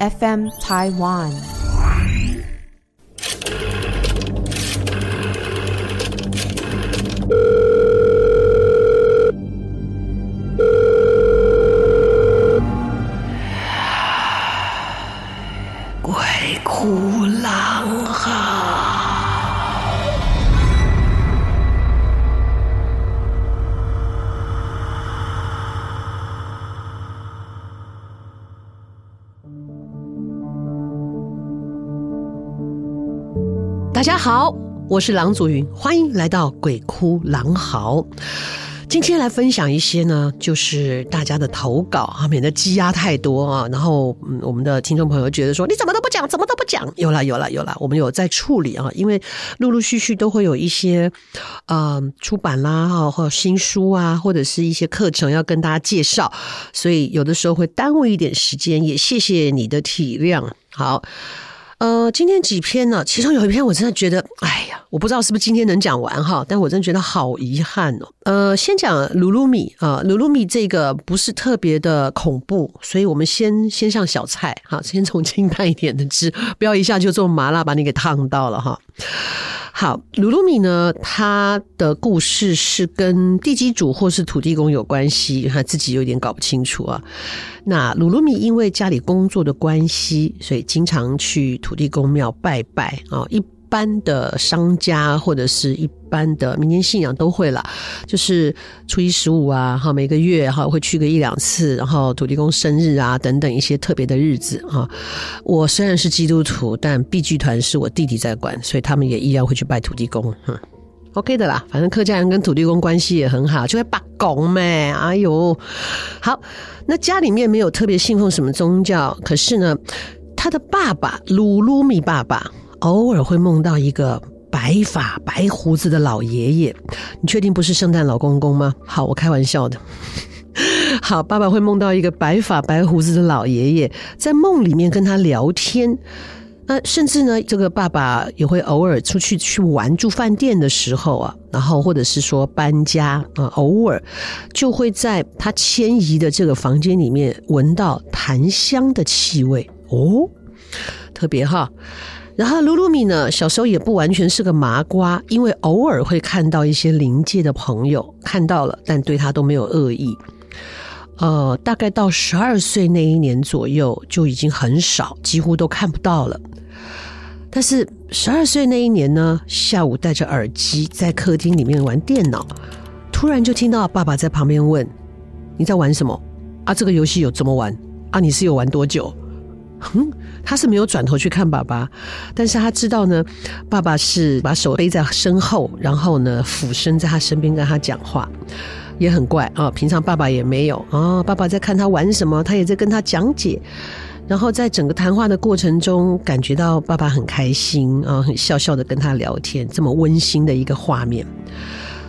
FM Taiwan。好，我是郎祖筠，欢迎来到鬼哭狼嚎。今天来分享一些呢，就是大家的投稿啊，免得积压太多啊。然后，嗯，我们的听众朋友觉得说，你怎么都不讲，怎么都不讲？有了，有了，有了，我们有在处理啊，因为陆陆续续都会有一些，呃，出版啦，哈，或新书啊，或者是一些课程要跟大家介绍，所以有的时候会耽误一点时间，也谢谢你的体谅。好。呃，今天几篇呢？其中有一篇我真的觉得，哎呀，我不知道是不是今天能讲完哈，但我真的觉得好遗憾哦。呃，先讲噜噜米啊，噜噜米这个不是特别的恐怖，所以我们先先上小菜哈，先从清淡一点的吃，不要一下就做麻辣把你给烫到了哈。好，鲁鲁米呢，他的故事是跟地基主或是土地公有关系，他自己有点搞不清楚啊。那鲁鲁米因为家里工作的关系，所以经常去土地公庙拜拜啊。一般的商家或者是一般的民间信仰都会啦，就是初一十五啊，哈，每个月哈会去个一两次，然后土地公生日啊等等一些特别的日子啊。我虽然是基督徒，但 B 剧团是我弟弟在管，所以他们也依然会去拜土地公。嗯，OK 的啦，反正客家人跟土地公关系也很好，就会拜公咩。哎呦，好。那家里面没有特别信奉什么宗教，可是呢，他的爸爸鲁鲁米爸爸偶尔会梦到一个白发白胡子的老爷爷。你确定不是圣诞老公公吗？好，我开玩笑的。好，爸爸会梦到一个白发白胡子的老爷爷，在梦里面跟他聊天。那甚至呢，这个爸爸也会偶尔出去去玩住饭店的时候啊，然后或者是说搬家啊，偶尔就会在他迁移的这个房间里面闻到檀香的气味哦，特别哈。然后露露米呢，小时候也不完全是个麻瓜，因为偶尔会看到一些灵界的朋友看到了，但对他都没有恶意。呃，大概到十二岁那一年左右就已经很少，几乎都看不到了。但是十二岁那一年呢，下午戴着耳机在客厅里面玩电脑，突然就听到爸爸在旁边问：“你在玩什么？啊，这个游戏有怎么玩？啊，你是有玩多久？”哼，他是没有转头去看爸爸，但是他知道呢，爸爸是把手背在身后，然后呢俯身在他身边跟他讲话，也很怪啊。平常爸爸也没有啊，爸爸在看他玩什么，他也在跟他讲解。然后在整个谈话的过程中，感觉到爸爸很开心啊，很笑笑的跟他聊天，这么温馨的一个画面。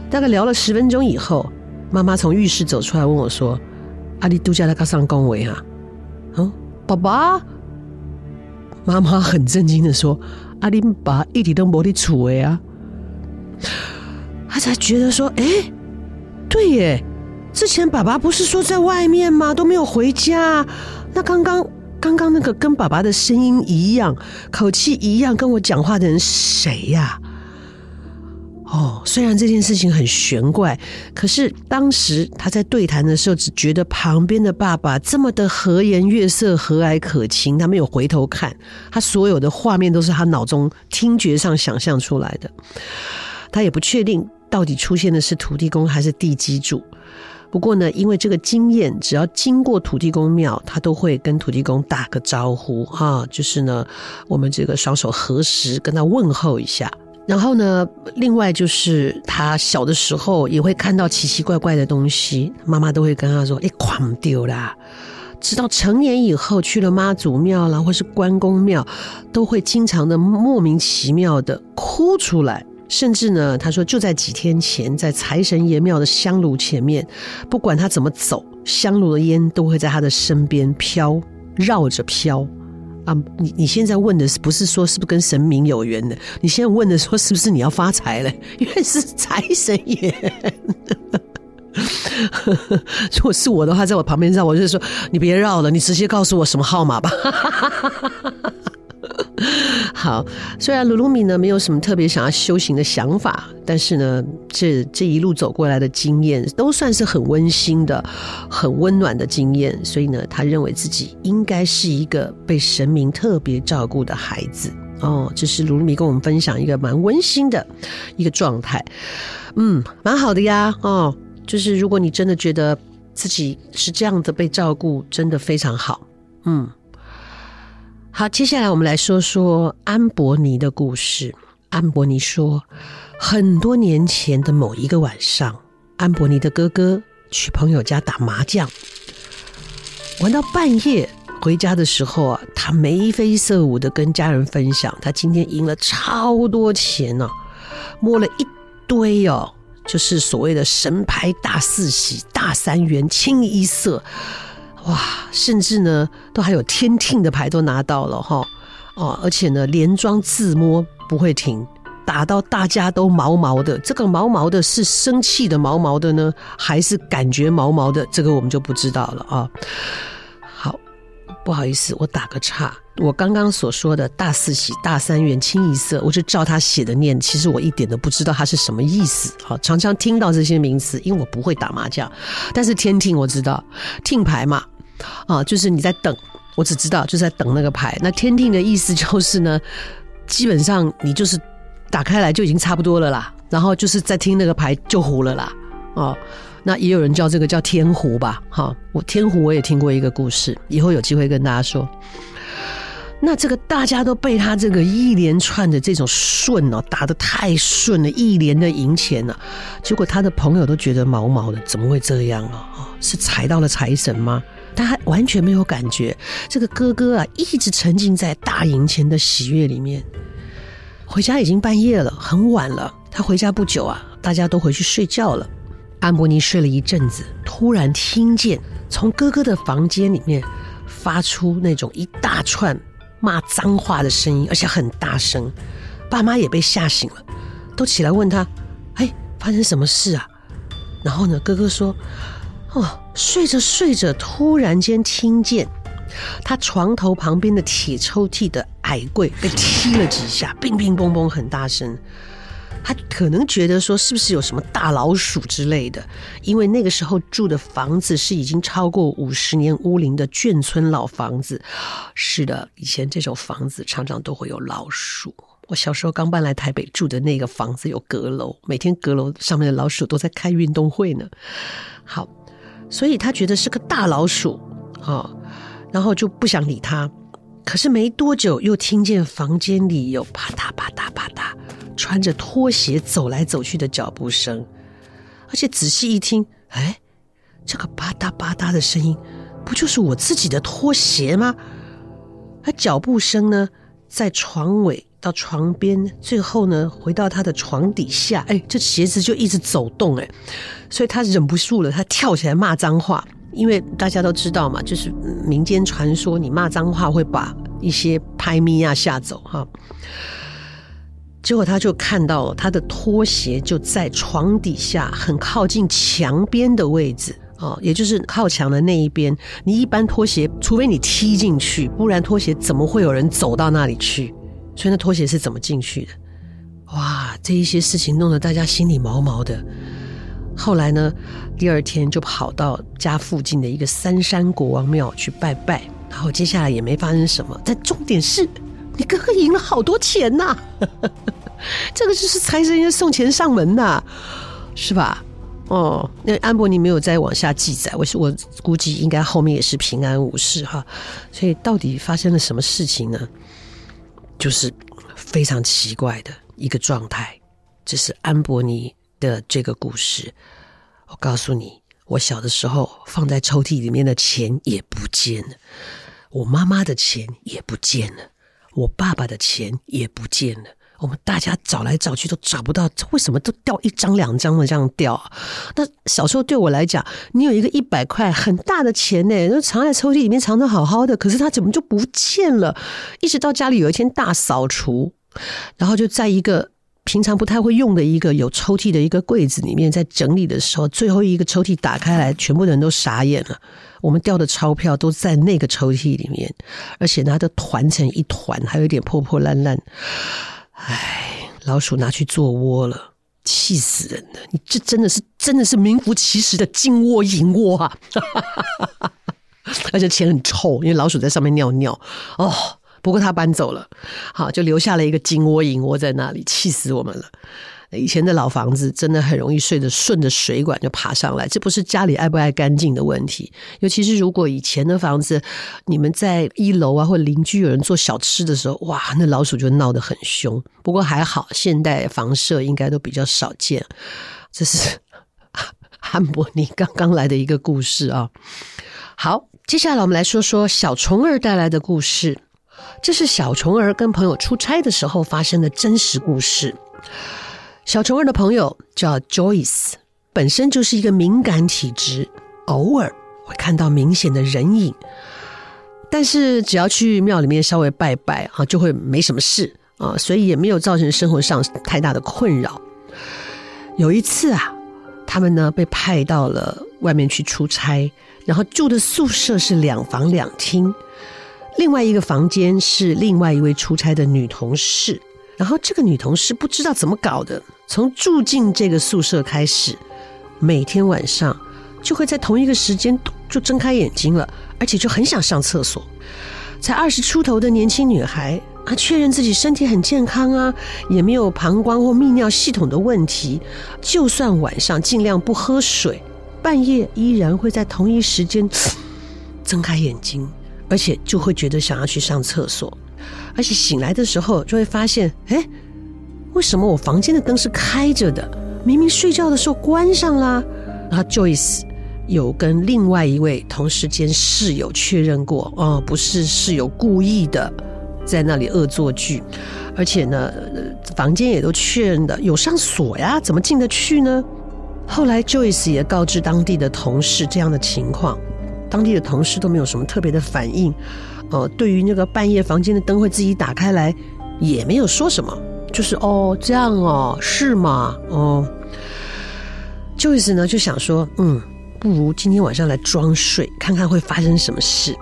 大概聊了十分钟以后，妈妈从浴室走出来问我说：“阿里度假的刚上工维啊？”嗯，爸爸。妈妈很震惊的说：“阿林爸一点都没得处为啊。”他才觉得说：“哎，对耶，之前爸爸不是说在外面吗？都没有回家。那刚刚……”刚刚那个跟爸爸的声音一样，口气一样，跟我讲话的人是谁呀？哦，虽然这件事情很玄怪，可是当时他在对谈的时候，只觉得旁边的爸爸这么的和颜悦色、和蔼可亲，他没有回头看，他所有的画面都是他脑中听觉上想象出来的，他也不确定到底出现的是土地公还是地基主。不过呢，因为这个经验，只要经过土地公庙，他都会跟土地公打个招呼哈，就是呢，我们这个双手合十跟他问候一下。然后呢，另外就是他小的时候也会看到奇奇怪怪的东西，妈妈都会跟他说：“哎，狂丢啦！”直到成年以后去了妈祖庙啦，或是关公庙，都会经常的莫名其妙的哭出来。甚至呢，他说就在几天前，在财神爷庙的香炉前面，不管他怎么走，香炉的烟都会在他的身边飘，绕着飘。啊，你你现在问的是不是说是不是跟神明有缘的？你现在问的说是不是你要发财了？因为是财神爷。如果是我的话，在我旁边绕，我就说你别绕了，你直接告诉我什么号码吧。好，虽然鲁鲁米呢没有什么特别想要修行的想法，但是呢，这这一路走过来的经验都算是很温馨的、很温暖的经验，所以呢，他认为自己应该是一个被神明特别照顾的孩子。哦，这是鲁鲁米跟我们分享一个蛮温馨的一个状态，嗯，蛮好的呀。哦，就是如果你真的觉得自己是这样的被照顾，真的非常好。嗯。好，接下来我们来说说安伯尼的故事。安伯尼说，很多年前的某一个晚上，安伯尼的哥哥去朋友家打麻将，玩到半夜回家的时候啊，他眉飞色舞的跟家人分享，他今天赢了超多钱呢、啊，摸了一堆哦，就是所谓的神牌大四喜、大三元、清一色。哇，甚至呢，都还有天听的牌都拿到了哈哦，而且呢，连庄自摸不会停，打到大家都毛毛的。这个毛毛的是生气的毛毛的呢，还是感觉毛毛的？这个我们就不知道了啊。好，不好意思，我打个岔。我刚刚所说的大四喜、大三元、清一色，我就照他写的念。其实我一点都不知道他是什么意思。好，常常听到这些名词，因为我不会打麻将，但是天听我知道，听牌嘛。啊，就是你在等，我只知道就是在等那个牌。那天听的意思就是呢，基本上你就是打开来就已经差不多了啦，然后就是在听那个牌就糊了啦。哦，那也有人叫这个叫天胡吧？哈，我天胡我也听过一个故事，以后有机会跟大家说。那这个大家都被他这个一连串的这种顺哦打得太顺了，一连的赢钱了，结果他的朋友都觉得毛毛的，怎么会这样啊？哦，是踩到了财神吗？他还完全没有感觉，这个哥哥啊，一直沉浸在大赢钱的喜悦里面。回家已经半夜了，很晚了。他回家不久啊，大家都回去睡觉了。安伯尼睡了一阵子，突然听见从哥哥的房间里面发出那种一大串骂脏话的声音，而且很大声。爸妈也被吓醒了，都起来问他：“哎，发生什么事啊？”然后呢，哥哥说。哦，睡着睡着，突然间听见他床头旁边的铁抽屉的矮柜被踢了几下，乒乒乓乓很大声。他可能觉得说，是不是有什么大老鼠之类的？因为那个时候住的房子是已经超过五十年屋龄的眷村老房子。是的，以前这种房子常常都会有老鼠。我小时候刚搬来台北住的那个房子有阁楼，每天阁楼上面的老鼠都在开运动会呢。好。所以他觉得是个大老鼠，啊，然后就不想理他。可是没多久，又听见房间里有啪嗒啪嗒啪嗒，穿着拖鞋走来走去的脚步声。而且仔细一听，哎，这个啪嗒啪嗒的声音，不就是我自己的拖鞋吗？而脚步声呢，在床尾。到床边，最后呢，回到他的床底下，哎，这鞋子就一直走动，哎，所以他忍不住了，他跳起来骂脏话，因为大家都知道嘛，就是民间传说，你骂脏话会把一些拍咪呀吓走哈。结果他就看到他的拖鞋就在床底下，很靠近墙边的位置哦，也就是靠墙的那一边。你一般拖鞋，除非你踢进去，不然拖鞋怎么会有人走到那里去？所以那拖鞋是怎么进去的？哇，这一些事情弄得大家心里毛毛的。后来呢，第二天就跑到家附近的一个三山国王庙去拜拜，然后接下来也没发生什么。但重点是，你哥哥赢了好多钱呐、这个就是财神爷送钱上门呐，是吧？哦，那安伯尼没有再往下记载，我我估计应该后面也是平安无事哈。所以到底发生了什么事情呢？就是非常奇怪的一个状态，这是安伯尼的这个故事。我告诉你，我小的时候放在抽屉里面的钱也不见了，我妈妈的钱也不见了，我爸爸的钱也不见了。我们大家找来找去都找不到，为什么都掉一张两张的这样掉啊？那小时候对我来讲，你有一个一百块很大的钱呢，都藏在抽屉里面藏得好好的，可是它怎么就不见了？一直到家里有一天大扫除，然后就在一个平常不太会用的一个有抽屉的一个柜子里面，在整理的时候，最后一个抽屉打开来，全部的人都傻眼了。我们掉的钞票都在那个抽屉里面，而且它的团成一团，还有一点破破烂烂。唉，老鼠拿去做窝了，气死人了！你这真的是真的是名副其实的金窝银窝啊！而且钱很臭，因为老鼠在上面尿尿哦。不过他搬走了，好，就留下了一个金窝银窝在那里，气死我们了。以前的老房子真的很容易睡着顺着水管就爬上来，这不是家里爱不爱干净的问题。尤其是如果以前的房子，你们在一楼啊，或邻居有人做小吃的时候，哇，那老鼠就闹得很凶。不过还好，现代房舍应该都比较少见。这是 汉伯尼刚刚来的一个故事啊。好，接下来我们来说说小虫儿带来的故事。这是小虫儿跟朋友出差的时候发生的真实故事。小虫儿的朋友叫 Joyce，本身就是一个敏感体质，偶尔会看到明显的人影，但是只要去庙里面稍微拜拜啊，就会没什么事啊，所以也没有造成生活上太大的困扰。有一次啊，他们呢被派到了外面去出差，然后住的宿舍是两房两厅。另外一个房间是另外一位出差的女同事，然后这个女同事不知道怎么搞的，从住进这个宿舍开始，每天晚上就会在同一个时间就睁开眼睛了，而且就很想上厕所。才二十出头的年轻女孩啊，确认自己身体很健康啊，也没有膀胱或泌尿系统的问题，就算晚上尽量不喝水，半夜依然会在同一时间睁开眼睛。而且就会觉得想要去上厕所，而且醒来的时候就会发现，哎，为什么我房间的灯是开着的？明明睡觉的时候关上啦。然后 Joyce 有跟另外一位同事兼室友确认过，哦，不是室友故意的在那里恶作剧，而且呢，房间也都确认的有上锁呀，怎么进得去呢？后来 Joyce 也告知当地的同事这样的情况。当地的同事都没有什么特别的反应，呃，对于那个半夜房间的灯会自己打开来，也没有说什么，就是哦这样哦是吗？哦就意思呢就想说，嗯，不如今天晚上来装睡，看看会发生什么事。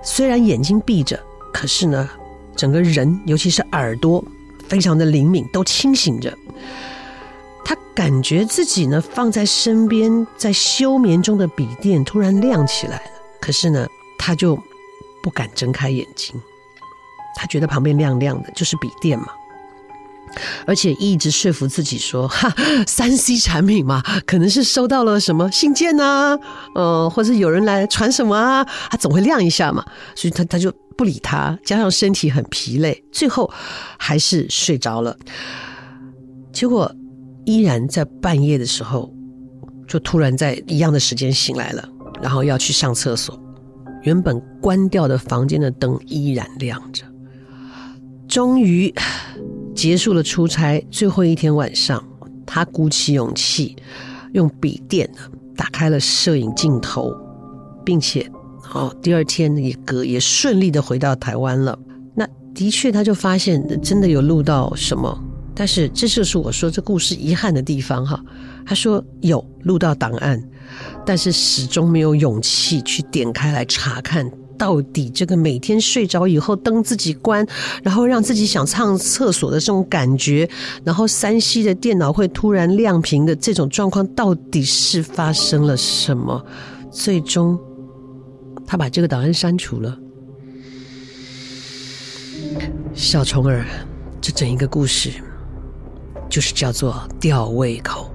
虽然眼睛闭着，可是呢，整个人尤其是耳朵非常的灵敏，都清醒着。他感觉自己呢放在身边，在休眠中的笔电突然亮起来了，可是呢，他就不敢睁开眼睛。他觉得旁边亮亮的，就是笔电嘛，而且一直说服自己说：“ 哈，三 C 产品嘛，可能是收到了什么信件啊，呃，或者有人来传什么啊，他总会亮一下嘛。”所以他他就不理他，加上身体很疲累，最后还是睡着了。结果。依然在半夜的时候，就突然在一样的时间醒来了，然后要去上厕所。原本关掉的房间的灯依然亮着。终于结束了出差最后一天晚上，他鼓起勇气，用笔电打开了摄影镜头，并且哦，第二天也隔也顺利的回到台湾了。那的确，他就发现真的有录到什么。但是这就是我说这故事遗憾的地方哈。他说有录到档案，但是始终没有勇气去点开来查看，到底这个每天睡着以后灯自己关，然后让自己想上厕所的这种感觉，然后 3C 的电脑会突然亮屏的这种状况，到底是发生了什么？最终他把这个档案删除了。小虫儿，这整一个故事。就是叫做吊胃口，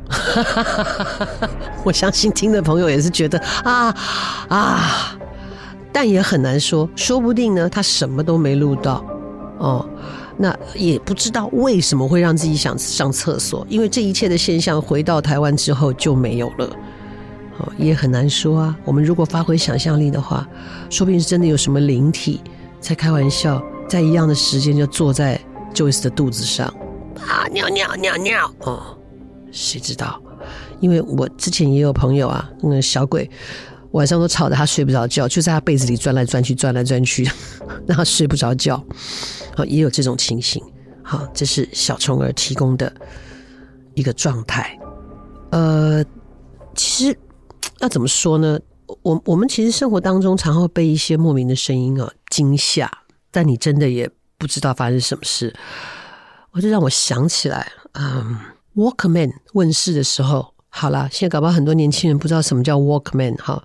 我相信听的朋友也是觉得啊啊，但也很难说，说不定呢，他什么都没录到哦，那也不知道为什么会让自己想上厕所，因为这一切的现象回到台湾之后就没有了，哦，也很难说啊。我们如果发挥想象力的话，说不定是真的有什么灵体在开玩笑，在一样的时间就坐在 Joyce 的肚子上。啊，尿尿尿尿哦，谁知道？因为我之前也有朋友啊，那个小鬼晚上都吵得他睡不着觉，就在他被子里转来转去，转来转去，让他睡不着觉。哦，也有这种情形好，这是小虫儿提供的一个状态。呃，其实要怎么说呢？我我们其实生活当中常会被一些莫名的声音啊惊吓，但你真的也不知道发生什么事。我就让我想起来，嗯，Walkman 问世的时候，好了，现在搞不好很多年轻人不知道什么叫 Walkman 哈，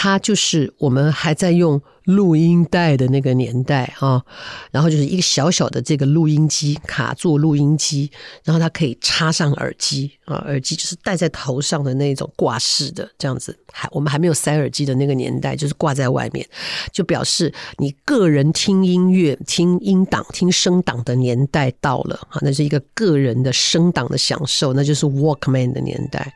它就是我们还在用。录音带的那个年代啊，然后就是一个小小的这个录音机，卡座录音机，然后它可以插上耳机啊，耳机就是戴在头上的那种挂式的这样子，还我们还没有塞耳机的那个年代，就是挂在外面，就表示你个人听音乐、听音档、听声档的年代到了啊，那是一个个人的声档的享受，那就是 Walkman 的年代。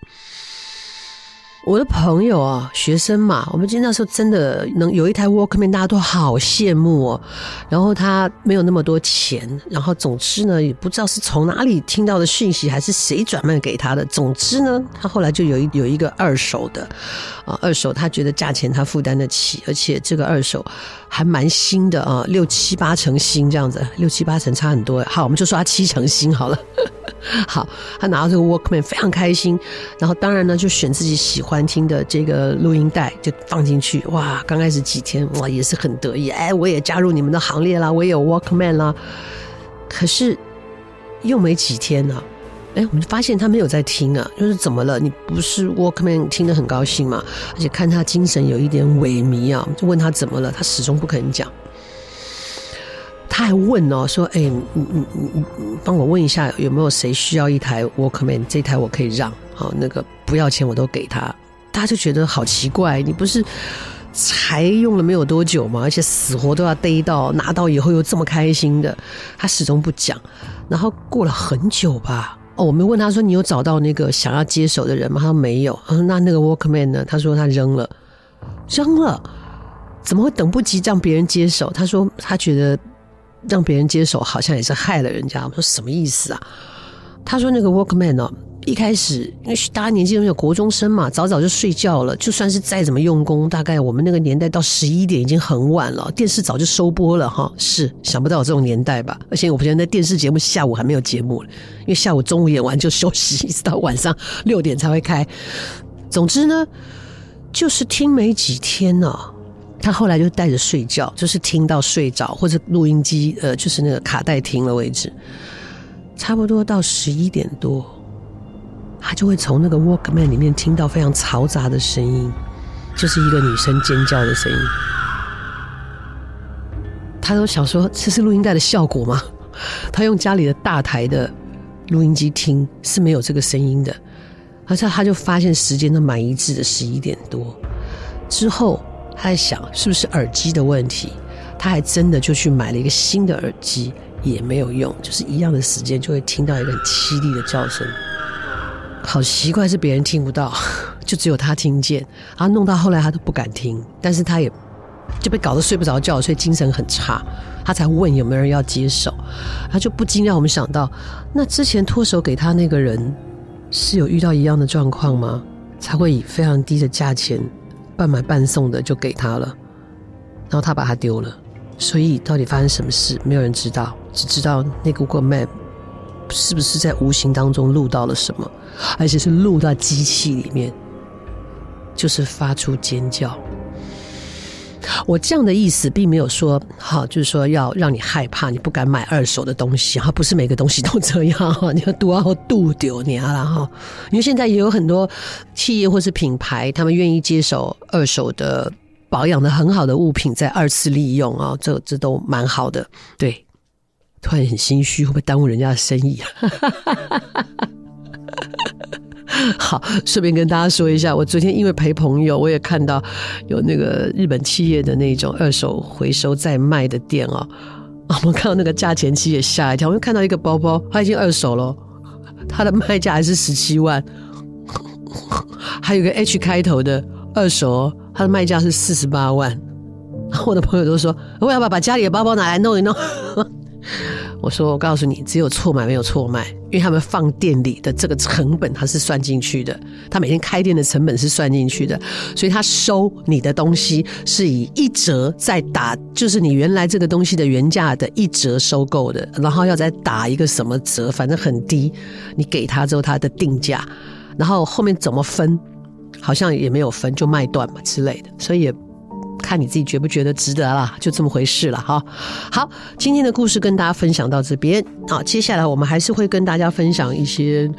我的朋友啊，学生嘛，我们记得那时候真的能有一台 Walkman，大家都好羡慕哦。然后他没有那么多钱，然后总之呢，也不知道是从哪里听到的讯息，还是谁转卖给他的。总之呢，他后来就有一有一个二手的啊，二手他觉得价钱他负担得起，而且这个二手还蛮新的啊，六七八成新这样子，六七八成差很多。好，我们就说他七成新好了。好，他拿到这个 Walkman 非常开心，然后当然呢，就选自己喜欢欢听的这个录音带就放进去。哇，刚开始几天哇也是很得意，哎，我也加入你们的行列啦，我也有 Walkman 啦。可是又没几天呢，哎，我们就发现他没有在听啊，就是怎么了？你不是 Walkman 听得很高兴吗？而且看他精神有一点萎靡啊，就问他怎么了，他始终不肯讲。他还问哦，说：“哎，你你你你帮我问一下，有没有谁需要一台 Walkman？这台我可以让，好，那个不要钱我都给他。”大家就觉得好奇怪，你不是才用了没有多久吗？而且死活都要逮到，拿到以后又这么开心的，他始终不讲。然后过了很久吧，哦，我们问他说：“你有找到那个想要接手的人吗？”他说：“没有。”他说：“那那个 Walkman 呢？”他说：“他扔了，扔了，怎么会等不及让别人接手？”他说：“他觉得。”让别人接手，好像也是害了人家。我说什么意思啊？他说那个 Walkman 哦，一开始因为大家年纪都有国中生嘛，早早就睡觉了。就算是再怎么用功，大概我们那个年代到十一点已经很晚了，电视早就收播了哈。是想不到有这种年代吧？而且我发现那电视节目下午还没有节目，因为下午中午演完就休息，一直到晚上六点才会开。总之呢，就是听没几天呢、他后来就带着睡觉，就是听到睡着，或者录音机呃，就是那个卡带停了为止。差不多到十一点多，就会从那个 Walkman 里面听到非常嘈杂的声音，就是一个女生尖叫的声音。他都想说，这是录音带的效果吗？他用家里的大台的录音机听是没有这个声音的，而且他就发现时间都蛮一致的，十一点多之后。他在想是不是耳机的问题，他还真的就去买了一个新的耳机，也没有用，就是一样的时间就会听到一个很凄厉的叫声。好奇怪，是别人听不到，就只有他听见。然后弄到后来他都不敢听，但是他也就被搞得睡不着觉，所以精神很差。他才问有没有人要接手，他就不禁让我们想到，那之前脱手给他那个人是有遇到一样的状况吗？才会以非常低的价钱。半买半送的就给他了，然后他把它丢了，所以到底发生什么事，没有人知道，只知道那个 Google Map 是不是在无形当中录到了什么，而且是录到机器里面，就是发出尖叫。我这样的意思并没有说，哈，就是说要让你害怕，你不敢买二手的东西，哈，不是每个东西都这样，哈，你要多要度丢你啊，哈，因为现在也有很多企业或是品牌，他们愿意接手二手的保养的很好的物品，再二次利用啊，这这都蛮好的。对，突然很心虚，会不会耽误人家的生意？好，顺便跟大家说一下，我昨天因为陪朋友，我也看到有那个日本企业的那种二手回收再卖的店哦。我们看到那个价钱，其实也吓一跳。我们看到一个包包，它已经二手了，它的卖价还是十七万。还有个 H 开头的二手，它的卖价是四十八万。我的朋友都说，我要不要把家里的包包拿来弄一弄？我说，我告诉你，只有错买没有错卖，因为他们放店里的这个成本，它是算进去的，他每天开店的成本是算进去的，所以他收你的东西是以一折再打，就是你原来这个东西的原价的一折收购的，然后要再打一个什么折，反正很低，你给他之后他的定价，然后后面怎么分，好像也没有分，就卖断嘛之类的，所以也。看你自己觉不觉得值得啦，就这么回事了哈。好，今天的故事跟大家分享到这边啊，接下来我们还是会跟大家分享一些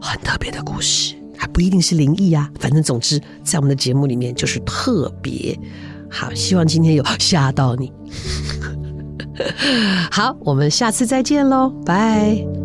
很特别的故事，还不一定是灵异啊，反正总之在我们的节目里面就是特别好。希望今天有吓到你。好，我们下次再见喽，拜。